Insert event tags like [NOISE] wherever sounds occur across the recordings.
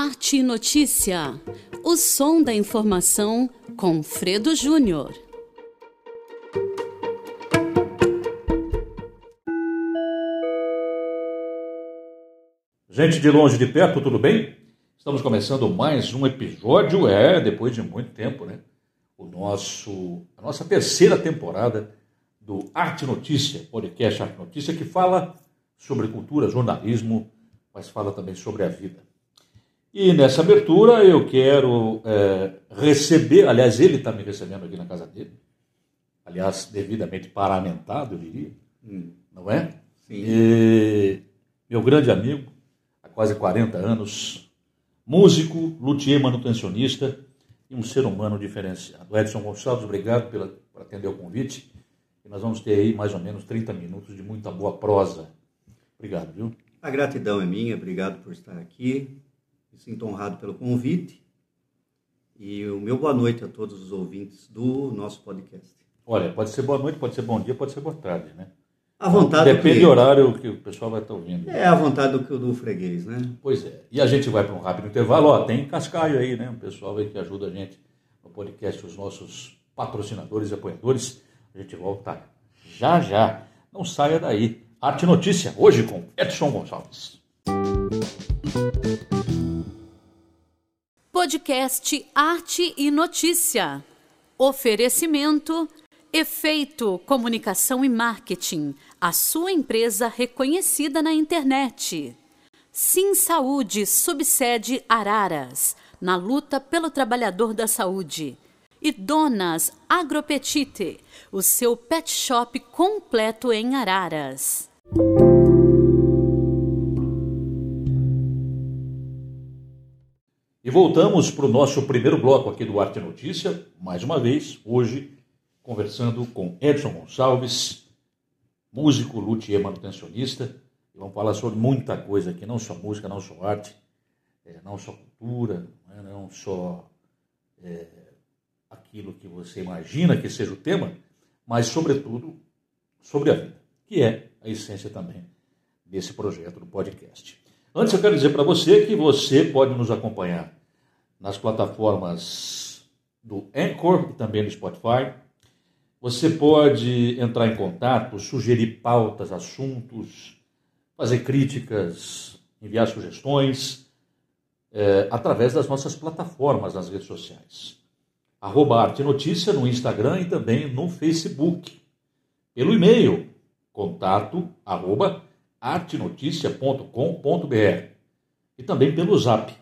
Arte e Notícia. O som da informação com Fredo Júnior. Gente de longe de perto, tudo bem? Estamos começando mais um episódio, é, depois de muito tempo, né? O nosso, a nossa terceira temporada do Arte Notícia, podcast Arte Notícia, que fala sobre cultura, jornalismo, mas fala também sobre a vida. E nessa abertura eu quero é, receber, aliás, ele está me recebendo aqui na casa dele, aliás, devidamente paramentado, eu diria, hum. não é? Sim. E, meu grande amigo, há quase 40 anos, músico, luthier manutencionista e um ser humano diferenciado. Edson Gonçalves, obrigado pela, por atender o convite. E nós vamos ter aí mais ou menos 30 minutos de muita boa prosa. Obrigado, viu? A gratidão é minha, obrigado por estar aqui. Sinto honrado pelo convite. E o meu boa noite a todos os ouvintes do nosso podcast. Olha, pode ser boa noite, pode ser bom dia, pode ser boa tarde, né? A vontade Depende do horário que o pessoal vai estar ouvindo. É a vontade do, do freguês, né? Pois é. E a gente vai para um rápido intervalo. Ó, tem cascaio aí, né? O pessoal aí que ajuda a gente no podcast, os nossos patrocinadores e apoiadores. A gente volta já já. Não saia daí. Arte Notícia, hoje com Edson Gonçalves. Podcast Arte e Notícia. Oferecimento Efeito Comunicação e Marketing, a sua empresa reconhecida na internet. Sim Saúde subsede Araras, na luta pelo trabalhador da saúde. E Donas Agropetite, o seu pet shop completo em Araras. E voltamos para o nosso primeiro bloco aqui do Arte Notícia, mais uma vez, hoje conversando com Edson Gonçalves, músico, luthier, manutencionista. E vamos falar sobre muita coisa aqui, não só música, não só arte, é, não só cultura, não, é, só é, aquilo que você imagina que seja o tema, mas, sobretudo, sobre a vida, que é a essência também desse projeto do podcast. Antes, eu quero dizer para você que você pode nos acompanhar nas plataformas do Anchor e também no Spotify você pode entrar em contato, sugerir pautas, assuntos, fazer críticas, enviar sugestões é, através das nossas plataformas nas redes sociais. Arroba Arte Notícia no Instagram e também no Facebook. Pelo e-mail, contato arroba artenoticia.com.br e também pelo zap,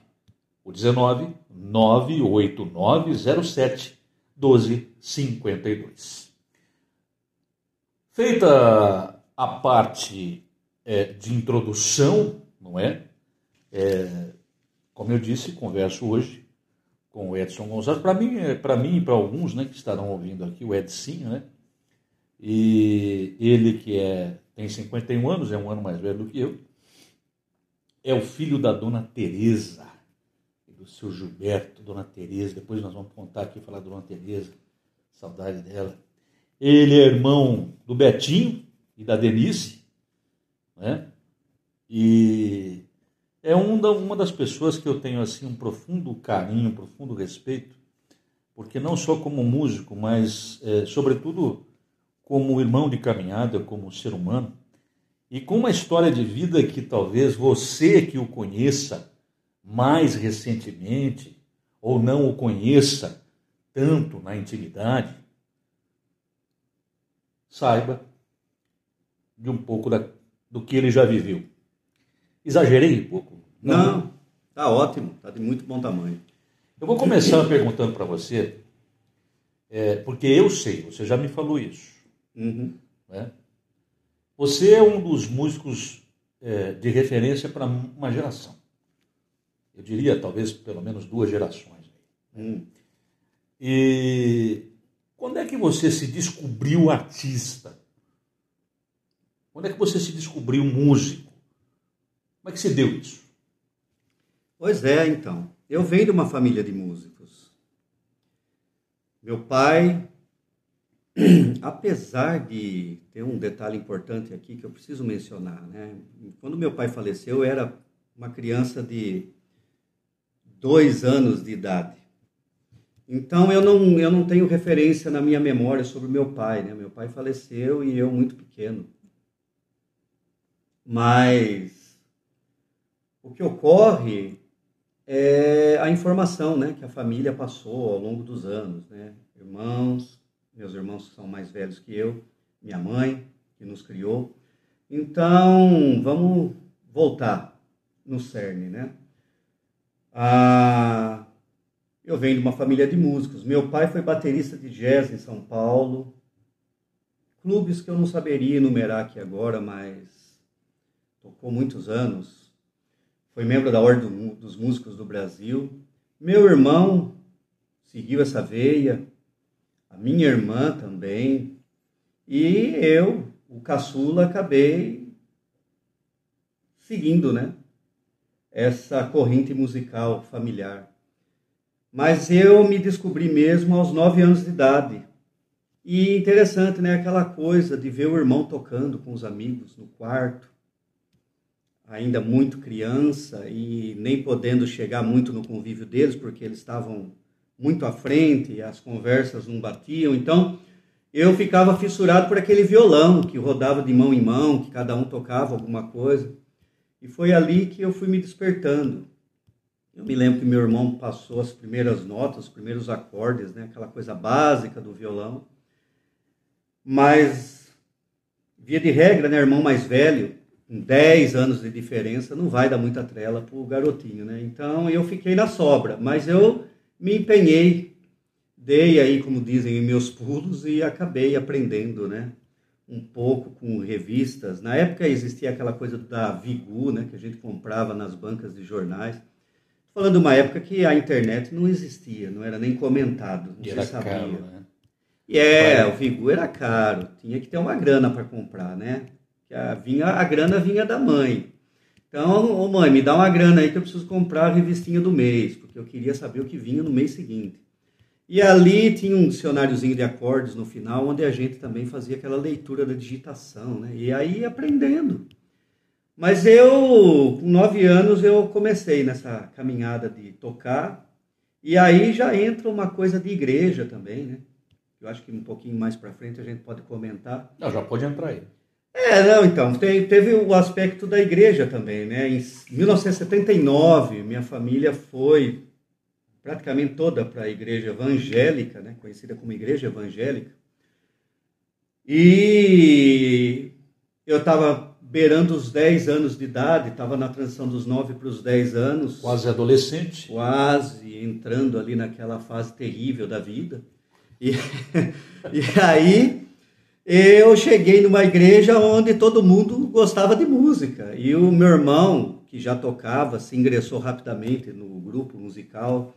o 19 98907 1252. Feita a parte é, de introdução, não é? é? Como eu disse, converso hoje com o Edson Gonçalves. Para mim, é, para mim e para alguns né, que estarão ouvindo aqui, o Edson, né? E ele que é, tem 51 anos, é um ano mais velho do que eu, é o filho da dona Teresa, do seu Gilberto, dona Teresa. Depois nós vamos contar aqui, falar da dona Teresa, saudade dela. Ele é irmão do Betinho e da Denise, né? E é um da, uma das pessoas que eu tenho assim um profundo carinho, um profundo respeito, porque não só como músico, mas é, sobretudo como irmão de caminhada, como ser humano, e com uma história de vida que talvez você que o conheça mais recentemente ou não o conheça tanto na intimidade, saiba de um pouco da, do que ele já viveu. Exagerei um pouco? Não, está ótimo, está de muito bom tamanho. Eu vou começar perguntando para você, é, porque eu sei, você já me falou isso. Uhum. Né? Você é um dos músicos é, de referência para uma geração. Eu diria, talvez, pelo menos duas gerações. Uhum. E quando é que você se descobriu artista? Quando é que você se descobriu músico? Como é que se deu isso? Pois é, então. Eu venho de uma família de músicos. Meu pai, [CLEARS THROAT] apesar de ter um detalhe importante aqui que eu preciso mencionar, né? Quando meu pai faleceu, eu era uma criança de dois anos de idade. Então eu não, eu não tenho referência na minha memória sobre meu pai, né? Meu pai faleceu e eu muito pequeno. Mas o que ocorre é a informação, né, que a família passou ao longo dos anos, né? Irmãos, meus irmãos são mais velhos que eu, minha mãe que nos criou. Então, vamos voltar no cerne, né? Ah, eu venho de uma família de músicos. Meu pai foi baterista de jazz em São Paulo. Clubes que eu não saberia enumerar aqui agora, mas tocou muitos anos. Foi membro da Ordem dos Músicos do Brasil. Meu irmão seguiu essa veia, a minha irmã também. E eu, o caçula, acabei seguindo, né? Essa corrente musical familiar. Mas eu me descobri mesmo aos nove anos de idade. E interessante, né? Aquela coisa de ver o irmão tocando com os amigos no quarto, ainda muito criança e nem podendo chegar muito no convívio deles, porque eles estavam muito à frente e as conversas não batiam. Então, eu ficava fissurado por aquele violão que rodava de mão em mão, que cada um tocava alguma coisa. E foi ali que eu fui me despertando. Eu me lembro que meu irmão passou as primeiras notas, os primeiros acordes, né? aquela coisa básica do violão. Mas, via de regra, né? irmão mais velho, com 10 anos de diferença, não vai dar muita trela para o garotinho. Né? Então eu fiquei na sobra, mas eu me empenhei, dei aí, como dizem, meus pulos e acabei aprendendo, né? Um pouco com revistas. Na época existia aquela coisa da Vigu, né, que a gente comprava nas bancas de jornais. Falando de uma época que a internet não existia, não era nem comentado, não e se sabia. Caro, né? E é, o Vigu era caro, tinha que ter uma grana para comprar, né? Que a, vinha, a grana vinha da mãe. Então, ô mãe, me dá uma grana aí que eu preciso comprar a revistinha do mês, porque eu queria saber o que vinha no mês seguinte. E ali tinha um dicionáriozinho de acordes no final, onde a gente também fazia aquela leitura da digitação, né? E aí aprendendo. Mas eu, com nove anos, eu comecei nessa caminhada de tocar. E aí já entra uma coisa de igreja também, né? Eu acho que um pouquinho mais para frente a gente pode comentar. Não, já pode entrar aí. É, não, então, tem, teve o aspecto da igreja também, né? Em 1979, minha família foi praticamente toda para a igreja evangélica, né, conhecida como igreja evangélica. E eu estava beirando os 10 anos de idade, estava na transição dos 9 para os 10 anos. Quase adolescente. Quase entrando ali naquela fase terrível da vida. E, [LAUGHS] e aí eu cheguei numa igreja onde todo mundo gostava de música. E o meu irmão, que já tocava, se ingressou rapidamente no grupo musical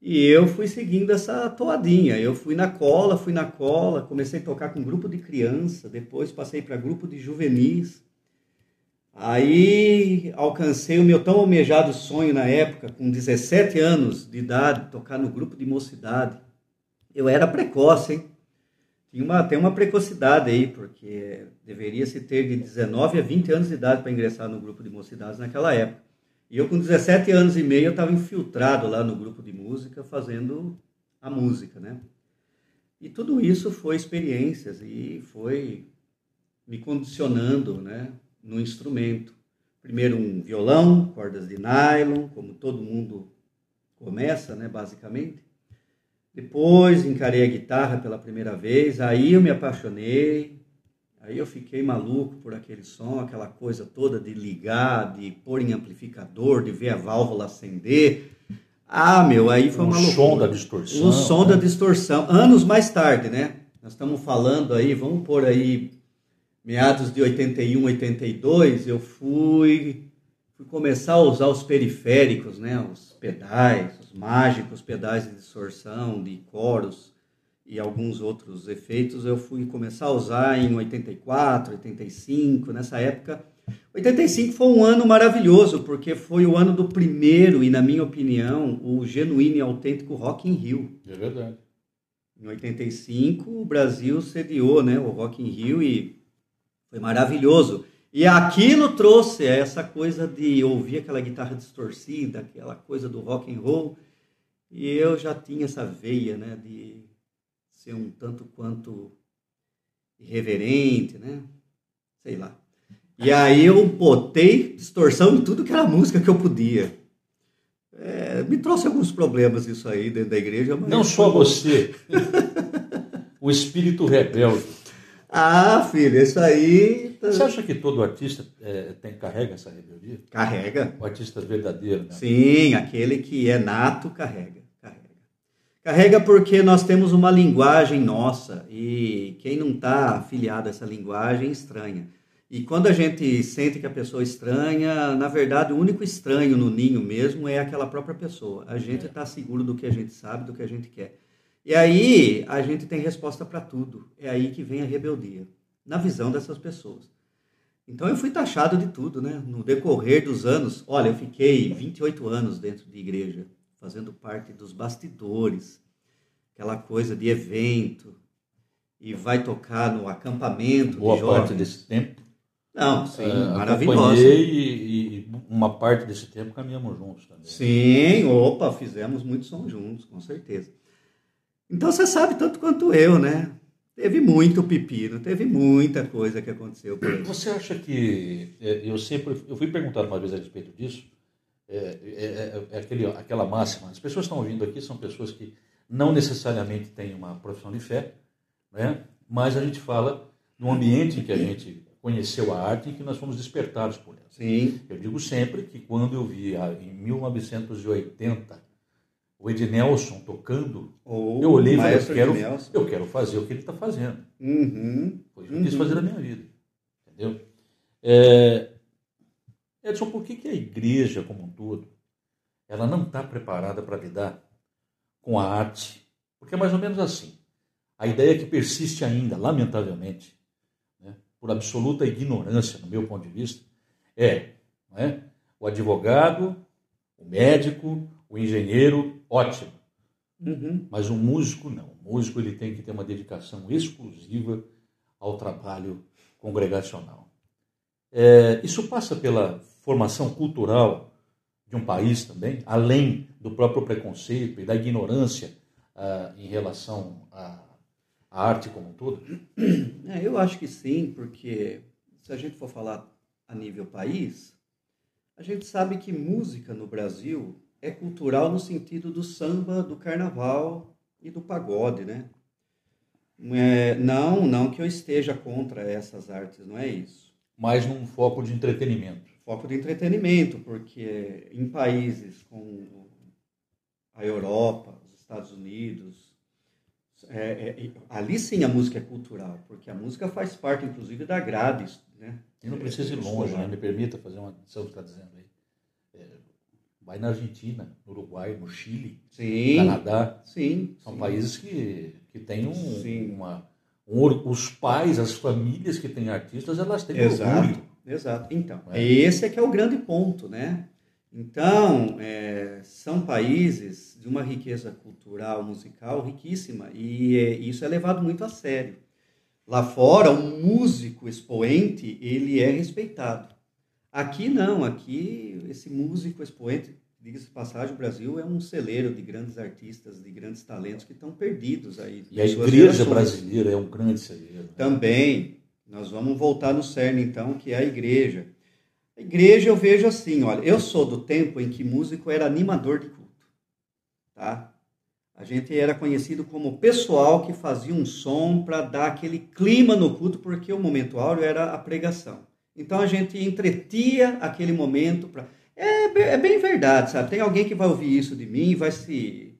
e eu fui seguindo essa toadinha. Eu fui na cola, fui na cola, comecei a tocar com um grupo de criança, depois passei para grupo de juvenis. Aí alcancei o meu tão almejado sonho na época, com 17 anos de idade, tocar no grupo de mocidade. Eu era precoce, hein? Tinha uma, tem uma precocidade aí, porque deveria se ter de 19 a 20 anos de idade para ingressar no grupo de mocidades naquela época. E eu, com 17 anos e meio, eu estava infiltrado lá no grupo de música, fazendo a música, né? E tudo isso foi experiências e foi me condicionando, né, no instrumento. Primeiro um violão, cordas de nylon, como todo mundo começa, né, basicamente. Depois encarei a guitarra pela primeira vez, aí eu me apaixonei, Aí eu fiquei maluco por aquele som, aquela coisa toda de ligar, de pôr em amplificador, de ver a válvula acender. Ah, meu, aí foi uma loucura. O som da distorção. O som né? da distorção. Anos mais tarde, né? Nós estamos falando aí, vamos pôr aí, meados de 81, 82, eu fui, fui começar a usar os periféricos, né? Os pedais, os mágicos pedais de distorção, de coros e alguns outros efeitos eu fui começar a usar em 84, 85, nessa época. 85 foi um ano maravilhoso, porque foi o ano do primeiro e, na minha opinião, o genuíno e autêntico Rock in Rio. É verdade. Em 85, o Brasil sediou né, o Rock in Rio e foi maravilhoso. E aquilo trouxe essa coisa de ouvir aquela guitarra distorcida, aquela coisa do rock and roll. E eu já tinha essa veia, né, de ser um tanto quanto irreverente, né? Sei lá. E aí eu botei distorção em tudo que era música que eu podia. É, me trouxe alguns problemas isso aí dentro da igreja. Não só você. [LAUGHS] o espírito rebelde. Ah, filho, isso aí. Tá- você acha que todo artista é, tem, carrega essa rebeldia? Carrega. O artista verdadeiro, né? Sim, aquele que é nato carrega. Carrega. Porque nós temos uma linguagem nossa e quem não está afiliado a essa linguagem estranha. E quando a gente sente que a pessoa é estranha, na verdade, o único estranho no ninho mesmo é aquela própria pessoa. A gente está seguro do que a gente sabe, do que a gente quer. E aí a gente tem resposta para tudo. É aí que vem a rebeldia, na visão dessas pessoas. Então eu fui taxado de tudo, né? No decorrer dos anos, olha, eu fiquei 28 anos dentro de igreja, fazendo parte dos bastidores, aquela coisa de evento, e vai tocar no acampamento. Boa parte desse tempo. Não, sim, uh, maravilhoso. E, e uma parte desse tempo caminhamos juntos também. Sim, opa, fizemos muito som juntos, com certeza. Então você sabe tanto quanto eu, né? Teve muito pepino, teve muita coisa que aconteceu por aí. Você acha que é, eu sempre eu fui perguntado uma vez a respeito disso? É, é, é, é aquele, aquela máxima. As pessoas que estão ouvindo aqui são pessoas que não necessariamente têm uma profissão de fé, né? Mas a gente fala no ambiente em que a gente conheceu a arte e que nós fomos despertados por ela. Sim. Eu digo sempre que quando eu vi em 1980 o Ednelson tocando, oh, eu olhei e falei, eu quero, eu quero fazer o que ele está fazendo. Uhum, Foi o que eu quis fazer na minha vida. Entendeu? É... Edson, por que, que a igreja como um todo ela não está preparada para lidar com a arte? Porque é mais ou menos assim. A ideia que persiste ainda, lamentavelmente, né, por absoluta ignorância, no meu ponto de vista, é, é o advogado, o médico, o engenheiro, ótimo. Uhum. Mas o músico não. O músico ele tem que ter uma dedicação exclusiva ao trabalho congregacional. É, isso passa pela formação cultural de um país também, além do próprio preconceito e da ignorância ah, em relação à, à, arte como um todo? É, eu acho que sim, porque se a gente for falar a nível país, a gente sabe que música no Brasil é cultural no sentido do samba, do carnaval e do pagode, né? É, não, não que eu esteja contra essas artes, não é isso. Mas num foco de entretenimento. Foco de entretenimento, porque em países como a Europa, os Estados Unidos, é, é, ali sim a música é cultural, porque a música faz parte, inclusive, da grade, né? E não precisa ir longe, né? me permita fazer uma adição que está dizendo aí. Vai na Argentina, no Uruguai, no Chile, sim, Canadá. Sim. São sim. países que, que têm um, uma. Os pais, as famílias que têm artistas, elas têm exato, orgulho. Exato. Então, é. esse é que é o grande ponto, né? Então, é, são países de uma riqueza cultural, musical riquíssima, e é, isso é levado muito a sério. Lá fora, um músico expoente, ele é respeitado. Aqui não, aqui esse músico expoente, diga-se de passagem, o Brasil é um celeiro de grandes artistas, de grandes talentos que estão perdidos aí. E a igreja brasileira é um grande celeiro. Né? Também. Nós vamos voltar no cerne então, que é a igreja. A igreja eu vejo assim, olha, eu sou do tempo em que músico era animador de culto, tá? A gente era conhecido como pessoal que fazia um som para dar aquele clima no culto, porque o momento áureo era a pregação. Então a gente entretia aquele momento para. É, é, bem verdade, sabe? Tem alguém que vai ouvir isso de mim e vai se,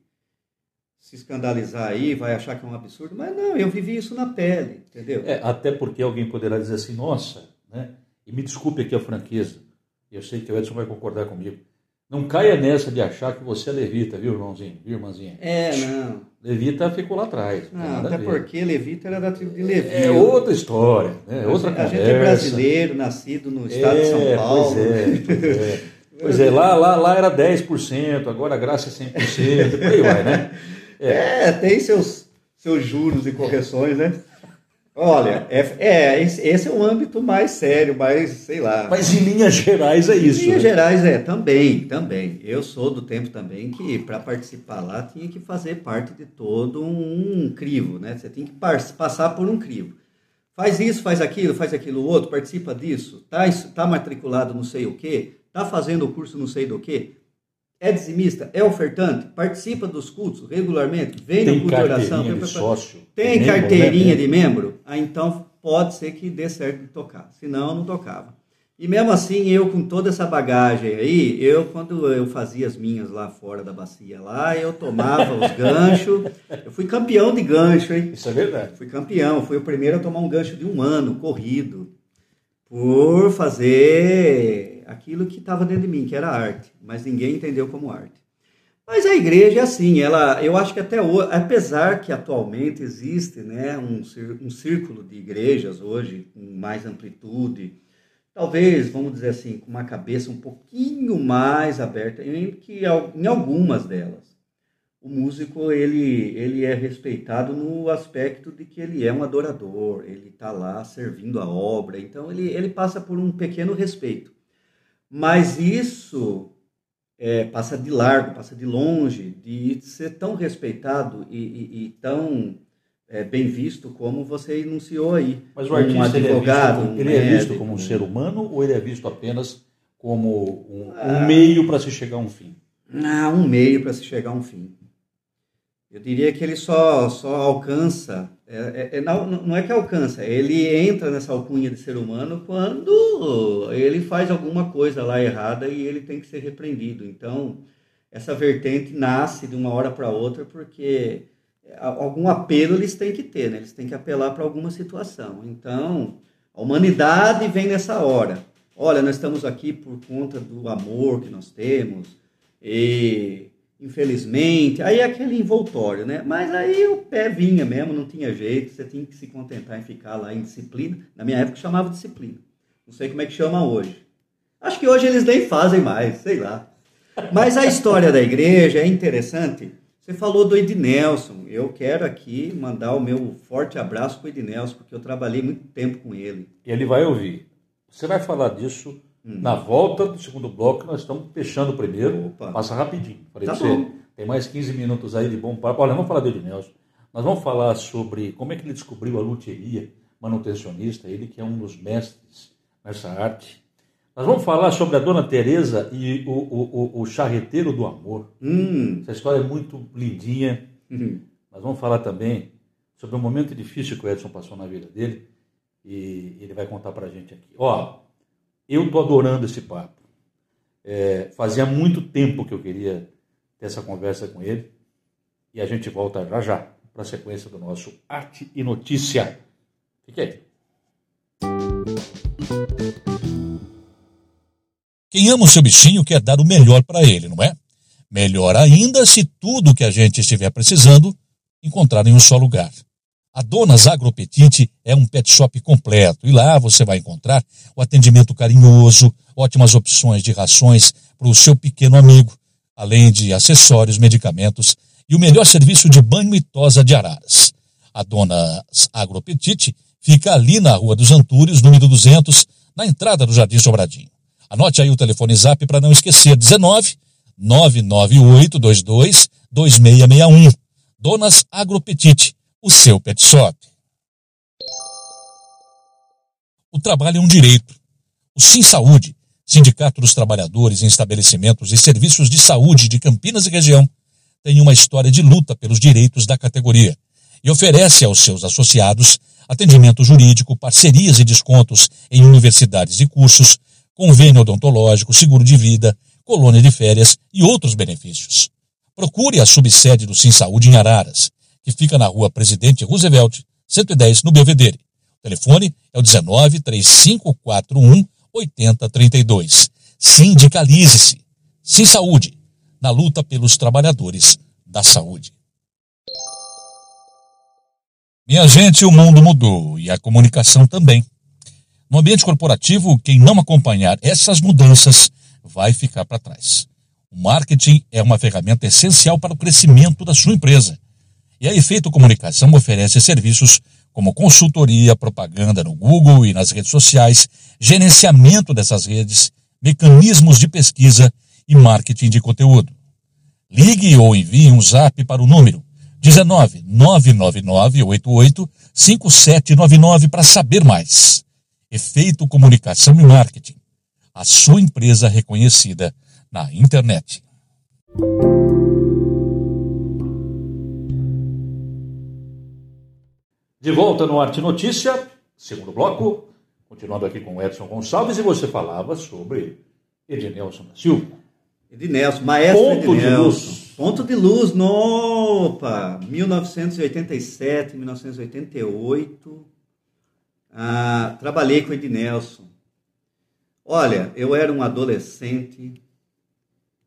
se escandalizar aí, vai achar que é um absurdo, mas não, eu vivi isso na pele, entendeu? É, até porque alguém poderá dizer assim, nossa, né? E me desculpe aqui a franqueza, eu sei que o Edson vai concordar comigo. Não caia nessa de achar que você é levita, viu, irmãozinho? Viu, irmãzinha? É, não. Levita ficou lá atrás. Não, até porque Levita era da tribo de Levi. É outra história, né? outra a conversa. A gente é brasileiro, nascido no estado é, de São Paulo. Pois é, pois é. [LAUGHS] Pois é, lá, lá, lá era 10%, agora a graça é 100%, por aí vai, né? É, é tem seus, seus juros e correções, né? Olha, é, é, esse é um âmbito mais sério, mais, sei lá. Mas em linhas gerais é isso. Em linhas né? gerais é, também, também. Eu sou do tempo também que para participar lá tinha que fazer parte de todo um crivo, né? Você tem que passar por um crivo. Faz isso, faz aquilo, faz aquilo outro, participa disso, tá, tá matriculado não sei o quê, tá fazendo o curso não sei do quê, é dizimista, é ofertante, participa dos cultos regularmente, vem tem no culto de oração, tem, sócio, tem membro, carteirinha né? de membro, ah, então pode ser que dê certo de tocar, senão não tocava. E mesmo assim, eu com toda essa bagagem aí, eu quando eu fazia as minhas lá fora da bacia lá, eu tomava os [LAUGHS] ganchos, eu fui campeão de gancho, hein? Isso é verdade. Fui campeão, fui o primeiro a tomar um gancho de um ano, corrido, por fazer aquilo que estava dentro de mim, que era arte, mas ninguém entendeu como arte. Mas a igreja é assim, ela, eu acho que até hoje, apesar que atualmente existe né, um, um círculo de igrejas hoje com mais amplitude, talvez, vamos dizer assim, com uma cabeça um pouquinho mais aberta, em, que, em algumas delas. O músico ele, ele é respeitado no aspecto de que ele é um adorador, ele está lá servindo a obra, então ele, ele passa por um pequeno respeito. Mas isso é, passa de largo, passa de longe de ser tão respeitado e, e, e tão é, bem visto como você enunciou aí. Mas o artista um advogado, ele, é visto, ele é visto como um ser humano ou ele é visto apenas como um, um ah, meio para se chegar a um fim? Ah, um meio para se chegar a um fim. Eu diria que ele só, só alcança, é, é, é não, não é que alcança, ele entra nessa alcunha de ser humano quando ele faz alguma coisa lá errada e ele tem que ser repreendido. Então, essa vertente nasce de uma hora para outra porque algum apelo eles têm que ter, né? eles têm que apelar para alguma situação. Então, a humanidade vem nessa hora. Olha, nós estamos aqui por conta do amor que nós temos, e infelizmente, aí é aquele envoltório, né? Mas aí o pé vinha mesmo, não tinha jeito, você tinha que se contentar em ficar lá em disciplina. Na minha época chamava disciplina. Não sei como é que chama hoje. Acho que hoje eles nem fazem mais, sei lá. Mas a história da igreja é interessante você falou do Ednelson. Eu quero aqui mandar o meu forte abraço para o Ednelson, porque eu trabalhei muito tempo com ele. Ele vai ouvir. Você vai falar disso hum. na volta do segundo bloco, nós estamos fechando o primeiro. Opa. Passa rapidinho. Falei tá você, tem mais 15 minutos aí de bom papo. Olha, vamos falar do Ednelson. Nós vamos falar sobre como é que ele descobriu a luteria manutencionista, ele que é um dos mestres nessa arte. Nós vamos falar sobre a Dona Teresa e o, o, o, charreteiro do amor. Hum. Essa história é muito lindinha. Hum. Nós vamos falar também sobre um momento difícil que o Edson passou na vida dele e ele vai contar para a gente aqui. Ó, eu tô adorando esse papo. É, fazia muito tempo que eu queria ter essa conversa com ele e a gente volta já já para a sequência do nosso Arte e Notícia. Fique aí. Quem ama o seu bichinho quer dar o melhor para ele, não é? Melhor ainda se tudo que a gente estiver precisando encontrar em um só lugar. A Donas Agropetite é um pet shop completo e lá você vai encontrar o atendimento carinhoso, ótimas opções de rações para o seu pequeno amigo, além de acessórios, medicamentos e o melhor serviço de banho e tosa de araras. A Donas Agropetite fica ali na Rua dos Antúrios, número 200, na entrada do Jardim Sobradinho. Anote aí o telefone zap para não esquecer: 19 99822 2661. Donas Agropetite, o seu pet shop. O trabalho é um direito. O Sim Saúde, Sindicato dos Trabalhadores em Estabelecimentos e Serviços de Saúde de Campinas e região, tem uma história de luta pelos direitos da categoria e oferece aos seus associados atendimento jurídico, parcerias e descontos em universidades e cursos, convênio odontológico, seguro de vida, colônia de férias e outros benefícios. Procure a subsede do Sim Saúde em Araras, que fica na rua Presidente Roosevelt, 110, no Belvedere. O telefone é o 19 3541 8032. Sindicalize-se. Sim Saúde, na luta pelos trabalhadores da saúde. Minha gente, o mundo mudou e a comunicação também. No ambiente corporativo, quem não acompanhar essas mudanças vai ficar para trás. O marketing é uma ferramenta essencial para o crescimento da sua empresa. E a Efeito Comunicação oferece serviços como consultoria, propaganda no Google e nas redes sociais, gerenciamento dessas redes, mecanismos de pesquisa e marketing de conteúdo. Ligue ou envie um zap para o número 19 999 88 5799 para saber mais. Efeito Comunicação e Marketing. A sua empresa reconhecida na internet. De volta no Arte Notícia, segundo bloco, continuando aqui com o Edson Gonçalves, e você falava sobre Ednelson da Silva. Ednelson, maestro Ponto de Ednelson. luz. Ponto de luz, nopa! 1987, 1988. Ah, trabalhei com Ednelson. Olha, eu era um adolescente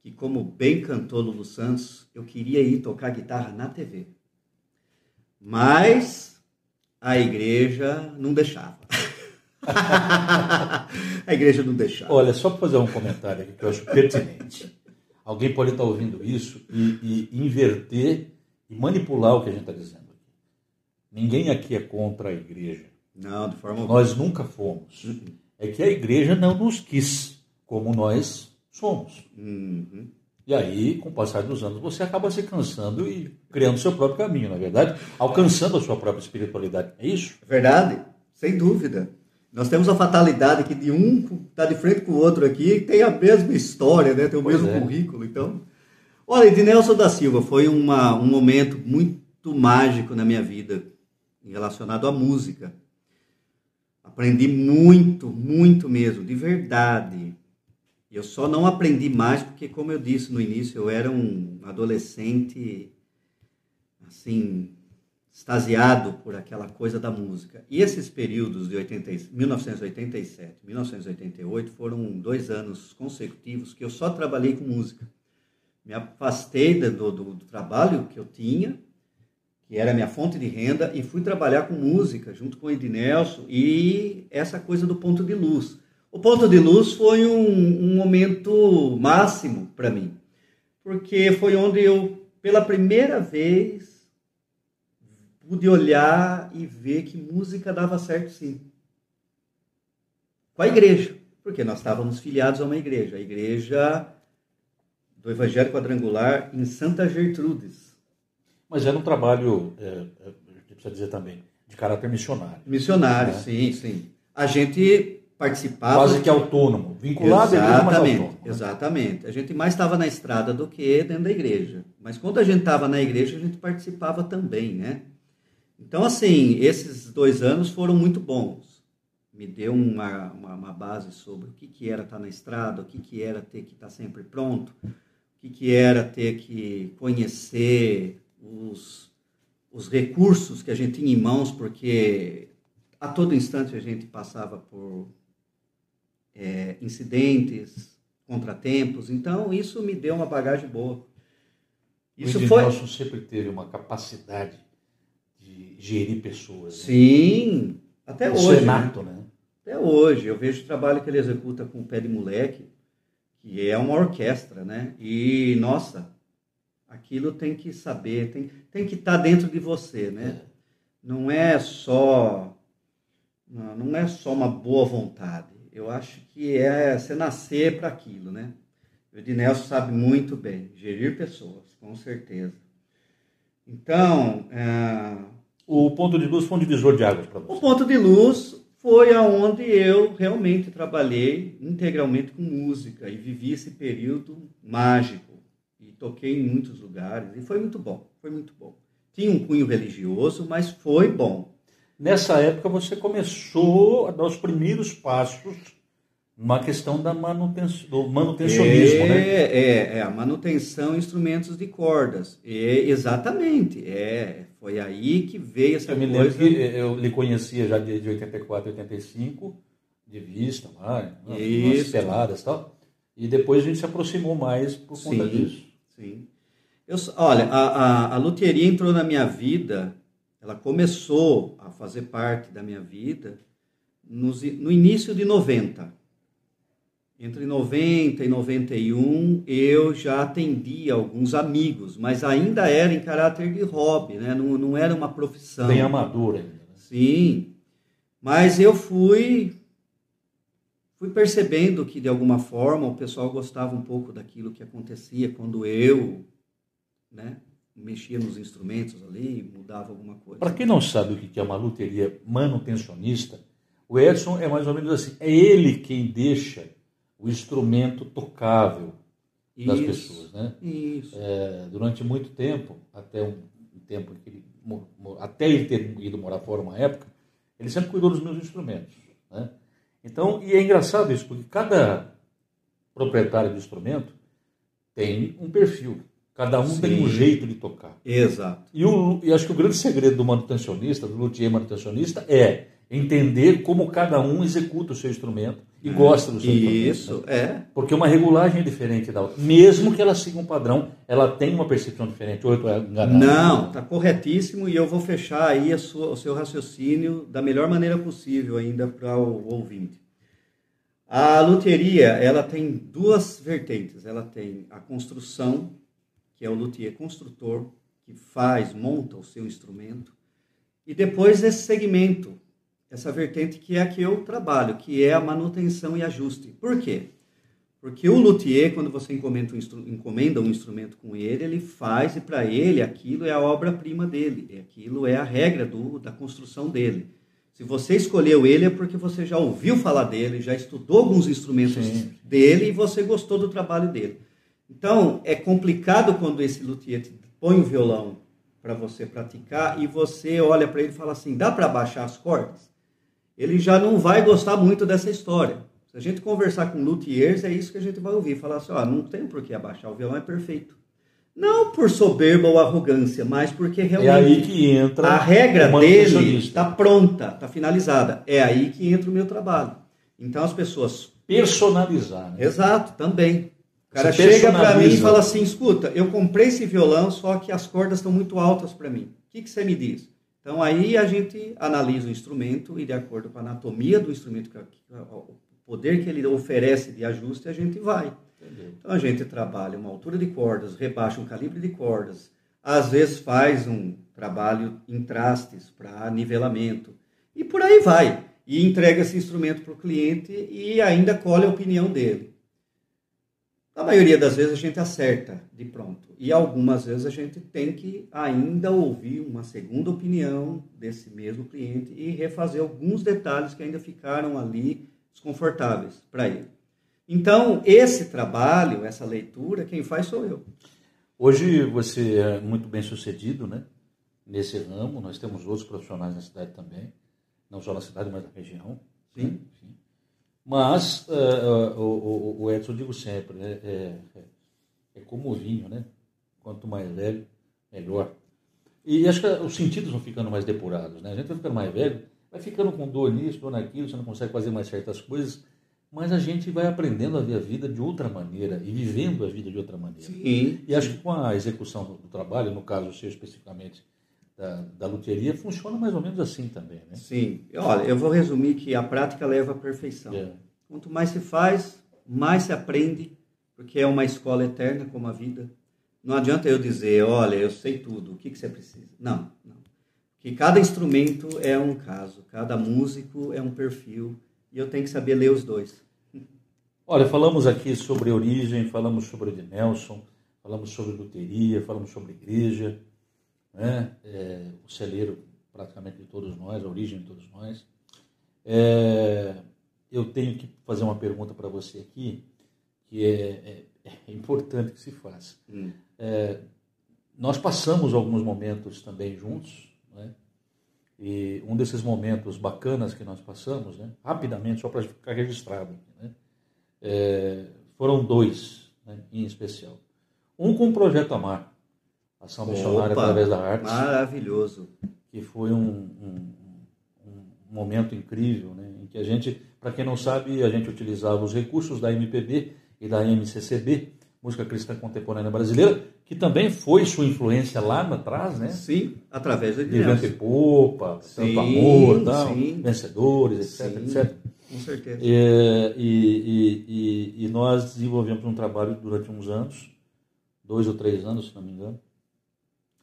que, como bem cantou Lulu Santos, eu queria ir tocar guitarra na TV. Mas a igreja não deixava. [LAUGHS] a igreja não deixava. Olha, só para fazer um comentário aqui que eu acho pertinente. Alguém pode estar ouvindo isso e, e inverter e manipular o que a gente está dizendo. Ninguém aqui é contra a igreja. Não, de forma alguma. Nós nunca fomos. É que a igreja não nos quis como nós somos. Uhum. E aí, com o passar dos anos, você acaba se cansando e criando seu próprio caminho, na verdade, alcançando a sua própria espiritualidade. É isso? Verdade, sem dúvida. Nós temos a fatalidade que de um está de frente com o outro aqui tem a mesma história, né? tem o Pois mesmo é. currículo. Então, olha, Ednelson da Silva foi uma, um momento muito mágico na minha vida relacionado à música. Aprendi muito, muito mesmo, de verdade. Eu só não aprendi mais porque, como eu disse no início, eu era um adolescente, assim, extasiado por aquela coisa da música. E esses períodos de 80, 1987 1988 foram dois anos consecutivos que eu só trabalhei com música. Me afastei do, do, do trabalho que eu tinha, que era minha fonte de renda, e fui trabalhar com música junto com o Ednelson e essa coisa do ponto de luz. O ponto de luz foi um, um momento máximo para mim, porque foi onde eu, pela primeira vez, pude olhar e ver que música dava certo sim. Com a igreja, porque nós estávamos filiados a uma igreja, a igreja do Evangelho Quadrangular em Santa Gertrudes. Mas era um trabalho, é, é, precisa dizer também, de caráter missionário. Missionário, É. sim, sim. A gente participava. Quase que autônomo, vinculado à igreja, mas Exatamente, autônomo. né? exatamente. A gente mais estava na estrada do que dentro da igreja. Mas quando a gente estava na igreja, a gente participava também, né? Então, assim, esses dois anos foram muito bons. Me deu uma, uma, uma base sobre o que, que era estar na estrada, o que, que era ter que estar sempre pronto, o que, que era ter que conhecer os, os recursos que a gente tinha em mãos, porque a todo instante a gente passava por é, incidentes, contratempos. Então, isso me deu uma bagagem boa. Isso o foi. Ednelson sempre teve uma capacidade de gerir pessoas. né? Sim, até Isso hoje. é né? nato, né? Até hoje. Eu vejo o trabalho que ele executa com o pé de moleque, que é uma orquestra, né? E, nossa, aquilo tem que saber, tem, tem que estar dentro de você, né? Não é só. Não é só uma boa vontade. Eu acho que é você nascer para aquilo, né? O Ednelson sabe muito bem gerir pessoas, com certeza. Então, é, O ponto de luz foi um divisor de águas para o você. ponto de luz foi aonde eu realmente trabalhei integralmente com música e vivi esse período mágico e toquei em muitos lugares e foi muito bom, foi muito bom. Tinha um cunho religioso, mas foi bom. Nessa época você começou a dar os primeiros passos numa questão da manutenção, do manutencionismo, é, né? é, é, a manutenção instrumentos de cordas. É, exatamente. É, foi aí que veio essa Eu me lembro que eu lhe conhecia já de, de 84, 85, de vista lá, né? umas peladas e tal. E depois a gente se aproximou mais por conta Sim. disso. Sim. Eu, olha, a, a, a luteria entrou na minha vida, ela começou a fazer parte da minha vida nos no início de 90. Entre 90 e 91, eu já atendia alguns amigos, mas ainda era em caráter de hobby, né? não, não era uma profissão. Bem amador ainda. né? Sim. Mas eu fui fui percebendo que de alguma forma o pessoal gostava um pouco daquilo que acontecia quando eu, né, mexia nos instrumentos ali, mudava alguma coisa. Para quem não sabe o que é uma luteria manutencionista, o Edson é mais ou menos assim, é ele quem deixa o instrumento tocável das Isso, pessoas, né? Isso. É, durante muito tempo, até um, um tempo que ele, até ele ter ido morar fora uma época, ele sempre cuidou dos meus instrumentos, né? Então, e é engraçado isso, porque cada proprietário de instrumento tem um perfil, cada um tem um Sim. jeito de tocar. Exato. E, o, e acho que o grande segredo do manutencionista, do luthier manutencionista, é entender como cada um executa o seu instrumento e gosta do seu instrumento. Isso, né? é. Porque uma regulagem é diferente da outra. Mesmo que ela siga um padrão, ela tem uma percepção diferente. Ou eu estou enganado? Não, está corretíssimo e eu vou fechar aí a sua- o seu raciocínio da melhor maneira possível ainda para o ouvinte. A luthieria, ela tem duas vertentes. Ela tem a construção, que é o luthier construtor, que faz, monta o seu instrumento. E depois esse segmento, essa vertente que é a que eu trabalho, que é a manutenção e ajuste. Por quê? Porque o luthier, quando você encomenda um, instru- encomenda um instrumento com ele, ele faz e para ele aquilo é a obra-prima dele, aquilo é a regra do, da construção dele. Se você escolheu ele é porque você já ouviu falar dele, já estudou alguns instrumentos Sim. dele e você gostou do trabalho dele. Então, é complicado quando esse luthier põe o violão para você praticar e você olha para ele e fala assim: dá para baixar as cordas? Ele já não vai gostar muito dessa história. Se a gente conversar com luthiers, é isso que a gente vai ouvir: falar assim, ó, não tem por que abaixar, o violão é perfeito. Não por soberba ou arrogância, mas porque É realmente aí que entra a regra dele está pronta, está finalizada. É aí que entra o meu trabalho. Então as pessoas Personalizar. Né? Exato, também. O cara Você chega para mim e fala assim: escuta, eu comprei esse violão, só que as cordas estão muito altas para mim. O que, que você me diz? Então aí a gente analisa o instrumento e, de acordo com a anatomia do instrumento, o poder que ele oferece de ajuste, a gente vai. Entendeu? Então a gente trabalha uma altura de cordas, rebaixa um calibre de cordas, às vezes faz um trabalho em trastes para nivelamento e por aí vai. E entrega esse instrumento para o cliente e ainda colhe a opinião dele. Na maioria das vezes a gente acerta de pronto. E algumas vezes a gente tem que ainda ouvir uma segunda opinião desse mesmo cliente e refazer alguns detalhes que ainda ficaram ali desconfortáveis para ele. Então, esse trabalho, essa leitura, quem faz sou eu. Hoje você é muito bem sucedido né? nesse ramo. Nós temos outros profissionais na cidade também. Não só na cidade, mas na região. Sim. Mas eh, o, o, o Edson, eu digo sempre, né? é, é, é como o vinho, né? Quanto mais velho, melhor. E acho que os sentidos vão ficando mais depurados, né? A gente vai ficando mais velho, vai ficando com dor nisso, dor naquilo, você não consegue fazer mais certas coisas, mas a gente vai aprendendo a ver a vida de outra maneira e vivendo a vida de outra maneira. Sim. E acho que com a execução do, do trabalho, no caso seu especificamente da, da luteria, funciona mais ou menos assim também, né? Sim. Olha, eu vou resumir que a prática leva à perfeição. É. Quanto mais se faz, mais se aprende, porque é uma escola eterna como a vida. Não adianta eu dizer, olha, eu sei tudo, o que, que você precisa? Não, não. Que cada instrumento é um caso, cada músico é um perfil, e eu tenho que saber ler os dois. Olha, falamos aqui sobre origem, falamos sobre o de Nelson, falamos sobre luteria, falamos sobre igreja, né? É, o celeiro praticamente de todos nós, a origem de todos nós. É, eu tenho que fazer uma pergunta para você aqui, que é, é- é importante que se faça. Hum. É, nós passamos alguns momentos também juntos, né? e um desses momentos bacanas que nós passamos, né? rapidamente, só para ficar registrado, né? É, foram dois, né? em especial. Um com o Projeto Amar, ação missionária Opa, através da arte, Maravilhoso. que foi um, um- um- momento incrível, né? em que a gente, para quem não sabe, a gente utilizava os recursos da MPB e da MCCB, Música Cristã Contemporânea Brasileira, que também foi sua influência lá atrás, né? Sim, através do de vento e popa, Sim, tanto amor, tal, sim. vencedores, etc, Sim. etc. Com certeza. É, e, e- e- e nós desenvolvemos um trabalho durante uns anos, dois ou três anos, se não me engano,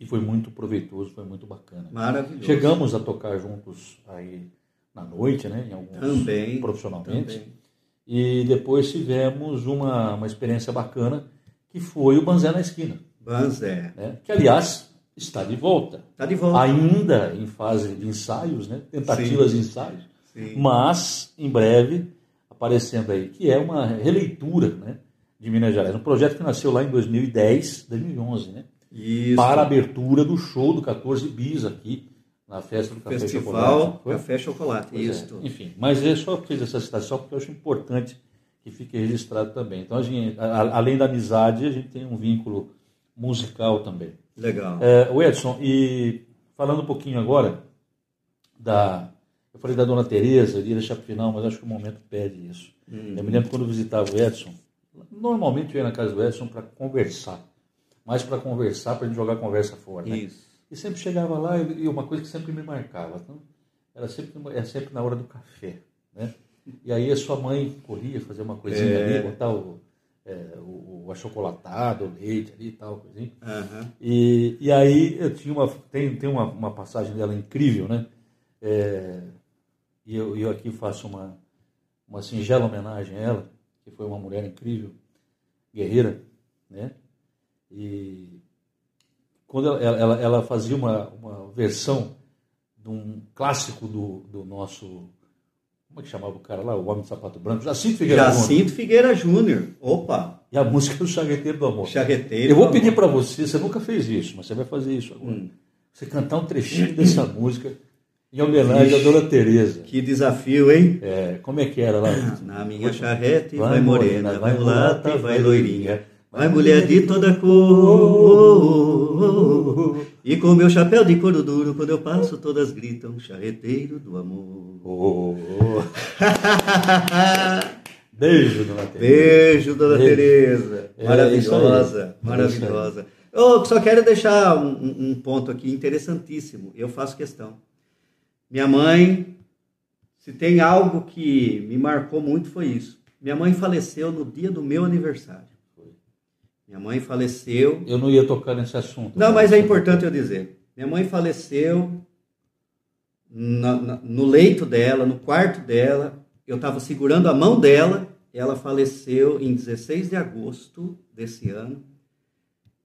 E foi muito proveitoso, foi muito bacana. Maravilhoso. Chegamos a tocar juntos aí na noite, né? Em alguns Também, profissionalmente. também. E depois tivemos uma, uma experiência bacana, que foi o Banzé na Esquina, Banzé. né? que aliás está de volta. Tá de volta. Ainda em fase de ensaios, né? tentativas de ensaios, Sim. mas em breve aparecendo aí, que é uma releitura né? de Minas Gerais. Um projeto que nasceu lá em 2010, 2011, né? Isso. para a abertura do show do 14 Bis aqui, na festa do Café Festival Chocolate. Foi? Café Chocolate. Pois é. Isso. Enfim, mas eu só fiz essa citação porque eu acho importante que fique registrado também. Então, a gente, a- além da amizade, a gente tem um vínculo musical também. Legal. É, o Edson, e falando um pouquinho agora da. Eu falei da dona Tereza, eu ia deixar para o final, mas acho que o momento pede isso. Hum. Eu me lembro quando eu visitava o Edson, normalmente eu ia na casa do Edson para conversar. Mais para conversar, para a gente jogar a conversa fora. Né? Isso. E sempre chegava lá e uma coisa que sempre me marcava. Então, era sempre, era sempre na hora do café. Né? E aí a sua mãe corria fazer uma coisinha É. ali, botar o, é, o, o achocolatado, o leite ali e tal, coisinha. Aham. E, e aí eu tinha uma, tem, tem uma, uma passagem dela incrível, né? É, e eu, eu aqui faço uma, uma singela homenagem a ela, que foi uma mulher incrível, guerreira, né? E quando ela, ela, ela- fazia uma, uma versão de um clássico do, do nosso. Como é que chamava o cara lá? O Homem de Sapato Branco, Jacinto Figueiredo. Jacinto Figueira Júnior. Opa! E a música do Charreteiro do Amor. Charreteiro. Eu vou pedir para você, você nunca fez isso, mas você vai fazer isso agora. Hum. Você cantar um trechinho dessa [COUGHS] música em homenagem à. Dona Tereza. Que desafio, hein? É, como é que era lá? Na minha charrete Vai vai morena, vai mulata e vai loirinha. Vai mulher de toda cor. E com meu chapéu de couro duro, quando eu passo, todas gritam charreteiro do amor. Oh, [LAUGHS] oh. Beijo, Dona Tereza. Beijo, dona Beijo. Tereza. É, Maravilhosa, isso aí. maravilhosa. Eu só quero deixar um- um ponto aqui interessantíssimo. Eu faço questão. Minha mãe, se tem algo que me marcou muito, foi isso. Minha mãe faleceu no dia do meu aniversário. Minha mãe faleceu. Eu não ia tocar nesse assunto. Não, mas é importante eu dizer. Minha mãe faleceu na- na- no leito dela, no quarto dela. Eu estava segurando a mão dela. Ela faleceu em 16 de agosto desse ano.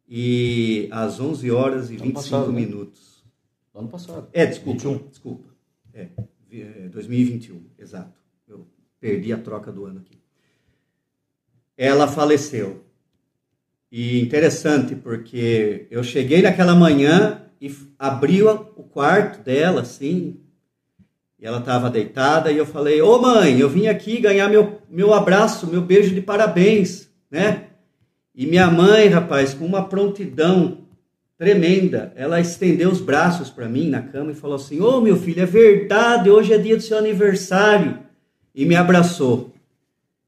E às 11 horas e Ano 25 passado, né? minutos. Ano passado. É, desculpa. 21. Desculpa. É, vi- é, 2021, exato. Eu perdi a troca do ano aqui. Ela faleceu. E interessante, porque eu cheguei naquela manhã e abri o quarto dela, assim, e ela estava deitada, e eu falei, ô mãe, eu vim aqui ganhar meu, meu abraço, meu beijo de parabéns, né? E minha mãe, rapaz, com uma prontidão tremenda, ela estendeu os braços para mim na cama e falou assim: Ô meu filho, é verdade, hoje é dia do seu aniversário. E me abraçou.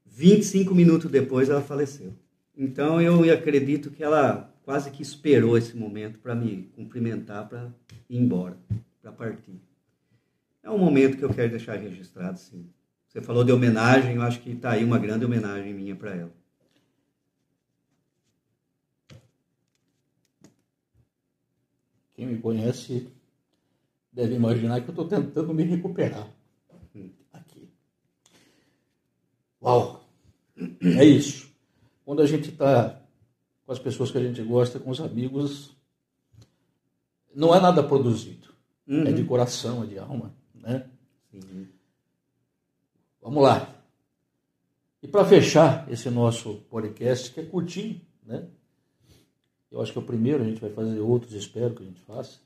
25 minutos depois ela faleceu. Então eu acredito que ela quase que esperou esse momento para me cumprimentar, para ir embora, para partir. É um momento que eu quero deixar registrado, sim. Você falou de homenagem, eu acho que está aí uma grande homenagem minha para ela. Quem me conhece deve imaginar que eu estou tentando me recuperar. Aqui. Uau! É isso. Quando a gente está com as pessoas que a gente gosta, com os amigos, não é nada produzido. É de coração, é de alma. Né? Sim. Vamos lá. E para fechar esse nosso podcast, que é curtinho, né? Eu acho que é o primeiro, a gente vai fazer outros, espero que a gente faça.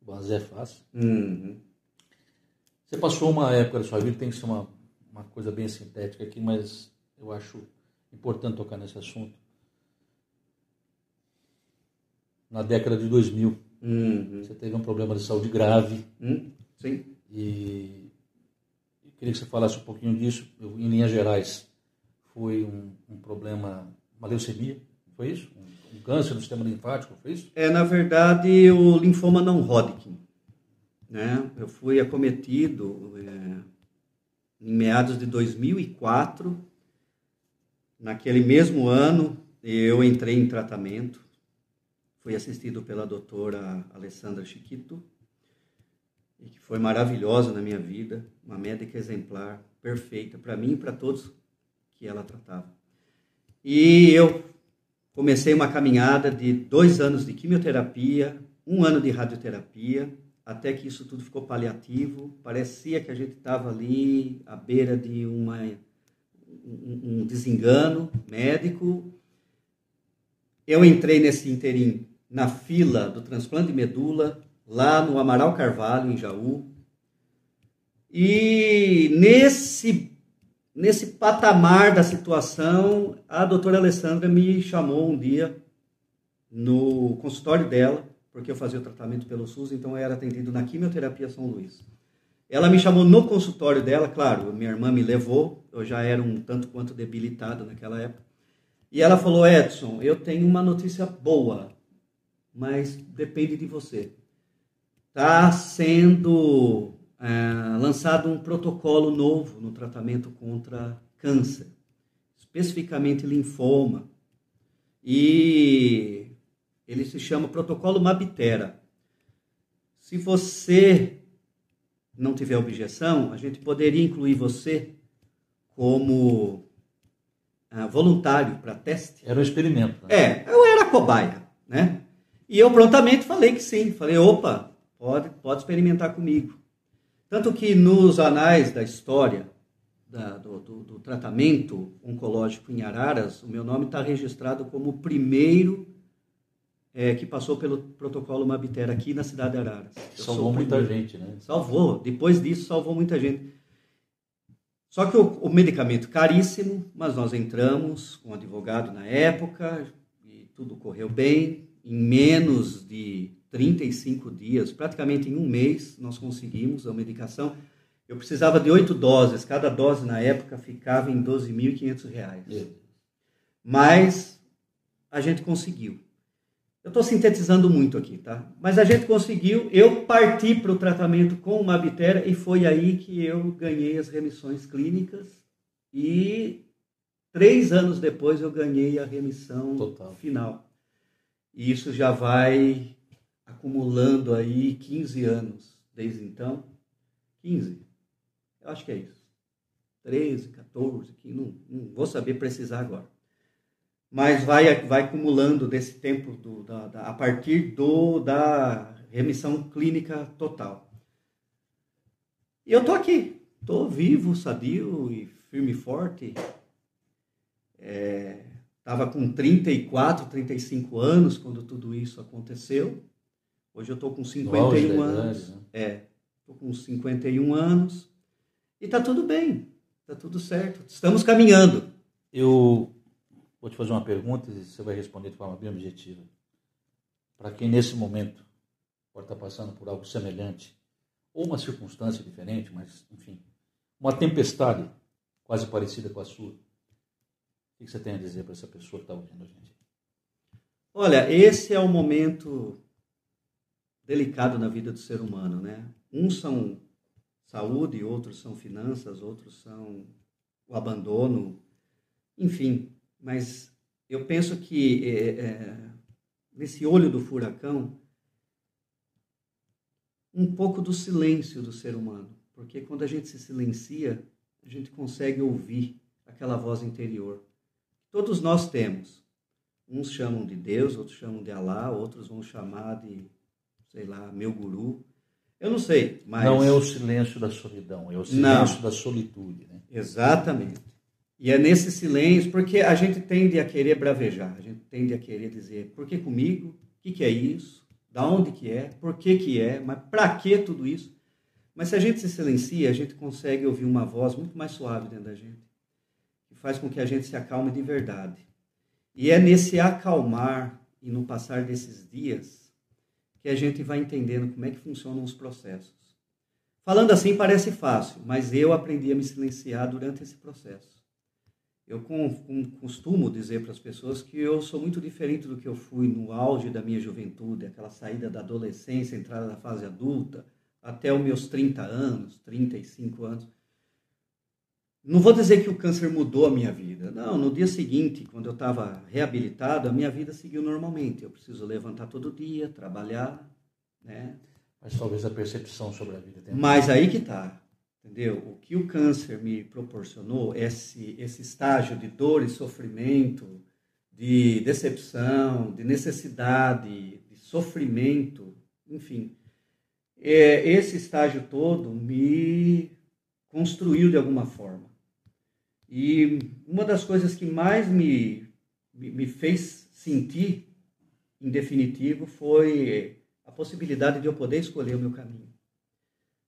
O Banzé faça. Uhum. Você passou uma época da sua vida, tem que ser uma, uma coisa bem sintética aqui, mas eu acho importante tocar nesse assunto. Na década de 2000, Uhum. você teve um problema de saúde grave Hum, Sim. e eu queria que você falasse um pouquinho disso. Eu, em linhas gerais, foi um, um problema, uma leucemia, foi isso? Um, um câncer no sistema linfático, foi isso? É, na verdade, o linfoma não Hodgkin. Né? Eu fui acometido é, em meados de 2004. Naquele mesmo ano, eu entrei em tratamento. fui assistido pela doutora Alessandra Chiquito, que foi maravilhosa na minha vida, uma médica exemplar, perfeita, para mim e para todos que ela tratava. E eu comecei uma caminhada de dois anos de quimioterapia, um ano de radioterapia, até que isso tudo ficou paliativo. Parecia que a gente estava ali à beira de uma, um, um desengano médico. Eu entrei nesse interim na fila do transplante de medula, lá no Amaral Carvalho, em Jaú. E nesse, nesse patamar da situação, a doutora Alessandra me chamou um dia no consultório dela porque eu fazia o tratamento pelo SUS, então eu era atendido na quimioterapia São Luís. Ela me chamou no consultório dela, claro, minha irmã me levou, eu já era um tanto quanto debilitado naquela época. E ela falou: Edson, eu tenho uma notícia boa, mas depende de você. Está sendo é, lançado um protocolo novo no tratamento contra câncer, especificamente linfoma. E ele se chama Protocolo Mabitera. Se você não tiver objeção, a gente poderia incluir você como ah, voluntário para teste. Era um experimento. Né? É, eu era cobaia, né? E eu prontamente falei que sim. Falei, opa, pode, pode experimentar comigo. Tanto que nos anais da história da, do, do, do, tratamento oncológico em Araras, o meu nome está registrado como o primeiro é, que passou pelo protocolo Mabitera aqui na cidade de Araras. salvou muita gente, né? Salvou. Depois disso, salvou muita gente. Só que o, o, medicamento caríssimo, mas nós entramos com um advogado na época e tudo correu bem. Em menos de 35 dias, praticamente em um mês, nós conseguimos a medicação. Eu precisava de oito doses, cada dose na época ficava em 12.500 reais. É. Mas a gente conseguiu. Eu estou sintetizando muito aqui, tá? Mas a gente conseguiu, eu parti para o tratamento com uma Mabitera e foi aí que eu ganhei as remissões clínicas e três anos depois eu ganhei a remissão Total. final. E isso já vai acumulando aí 15 anos desde então. 15, eu acho que é isso. 13, 14, 15, não, não vou saber precisar agora mas vai, vai acumulando desse tempo do, da, da, a partir do, da remissão clínica total. E eu tô aqui, tô vivo, sadio e firme e forte. É, tava com 34, 35 anos quando tudo isso aconteceu. Hoje eu tô com 51 anos. Né? É, tô com 51 anos e tá tudo bem, tá tudo certo. Estamos caminhando. Eu Vou te fazer uma pergunta e você vai responder de forma bem objetiva. Para quem nesse momento pode estar passando por algo semelhante, ou uma circunstância diferente, mas enfim, uma tempestade quase parecida com a sua, o que você tem a dizer para essa pessoa que está ouvindo a gente? Olha, esse é o momento delicado na vida do ser humano, né? Uns são saúde, outros são finanças, outros são o abandono, enfim, mas eu penso que é, é, nesse olho do furacão, um pouco do silêncio do ser humano, porque quando a gente se silencia, a gente consegue ouvir aquela voz interior. Todos nós temos. Uns chamam de Deus, outros chamam de Alá, outros vão chamar de, sei lá, meu guru. Eu não sei, mas... Não é o silêncio da solidão, é o silêncio não. da solitude. Né? Exatamente. E é nesse silêncio, porque a gente tende a querer bravejar, a gente tende a querer dizer, por que comigo? O que, que é isso? Da onde que é? Por que que é? Mas para que tudo isso? Mas se a gente se silencia, a gente consegue ouvir uma voz muito mais suave dentro da gente, que faz com que a gente se acalme de verdade. E é nesse acalmar e no passar desses dias que a gente vai entendendo como é que funcionam os processos. Falando assim parece fácil, mas eu aprendi a me silenciar durante esse processo. Eu costumo dizer para as pessoas que eu sou muito diferente do que eu fui no auge da minha juventude, aquela saída da adolescência, entrada na fase adulta, até os meus 30 anos, 35 anos. não vou dizer que o câncer mudou a minha vida. Não, no dia seguinte, quando eu estava reabilitado, a minha vida seguiu normalmente. Eu preciso levantar todo dia, trabalhar, né? Mas talvez a percepção sobre a vida tenha. Mas aí que tá, entendeu? O que o câncer me proporcionou, esse esse estágio de dor e sofrimento, de decepção, de necessidade, de sofrimento, enfim, é, esse estágio todo me construiu de alguma forma. E uma das coisas que mais me, me, me fez sentir, em definitivo, foi a possibilidade de eu poder escolher o meu caminho.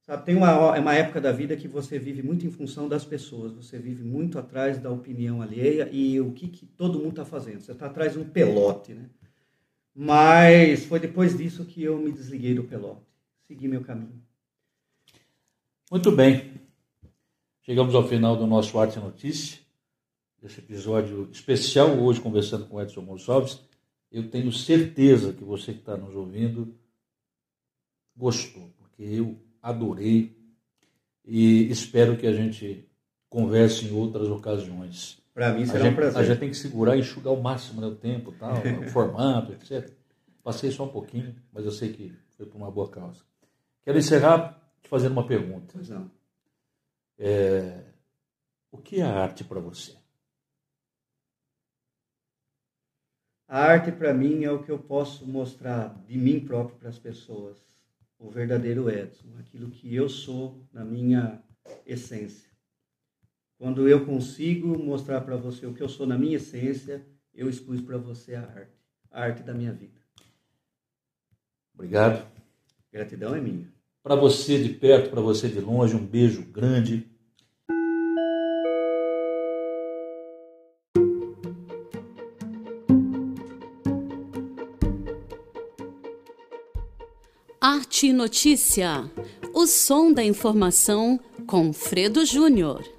Sabe, tem uma, é uma época da vida que você vive muito em função das pessoas, você vive muito atrás da opinião alheia e o que, que todo mundo está fazendo. Você está atrás de um pelote, né? Mas foi depois disso que eu me desliguei do pelote, segui meu caminho. Muito bem. Chegamos ao final do nosso Arte Notícia, esse episódio especial hoje conversando com Edson Gonçalves. Eu tenho certeza que você que está nos ouvindo gostou, porque eu adorei e espero que a gente converse em outras ocasiões. Para mim será a gente, um prazer. A gente tem que segurar e enxugar o máximo né, o tempo, tal, [LAUGHS] o formato, etc. Passei só um pouquinho, mas eu sei que foi por uma boa causa. Quero encerrar te fazendo uma pergunta. Pois não. É, o que é arte para você? A arte para mim é o que eu posso mostrar de mim próprio para as pessoas, o verdadeiro Edson, aquilo que eu sou na minha essência. Quando eu consigo mostrar para você o que eu sou na minha essência, eu expus para você a arte, a arte da minha vida. Obrigado. Gratidão é minha. Para você de perto, para você de longe, um beijo grande. Notícia. O som da informação com Fredo Júnior.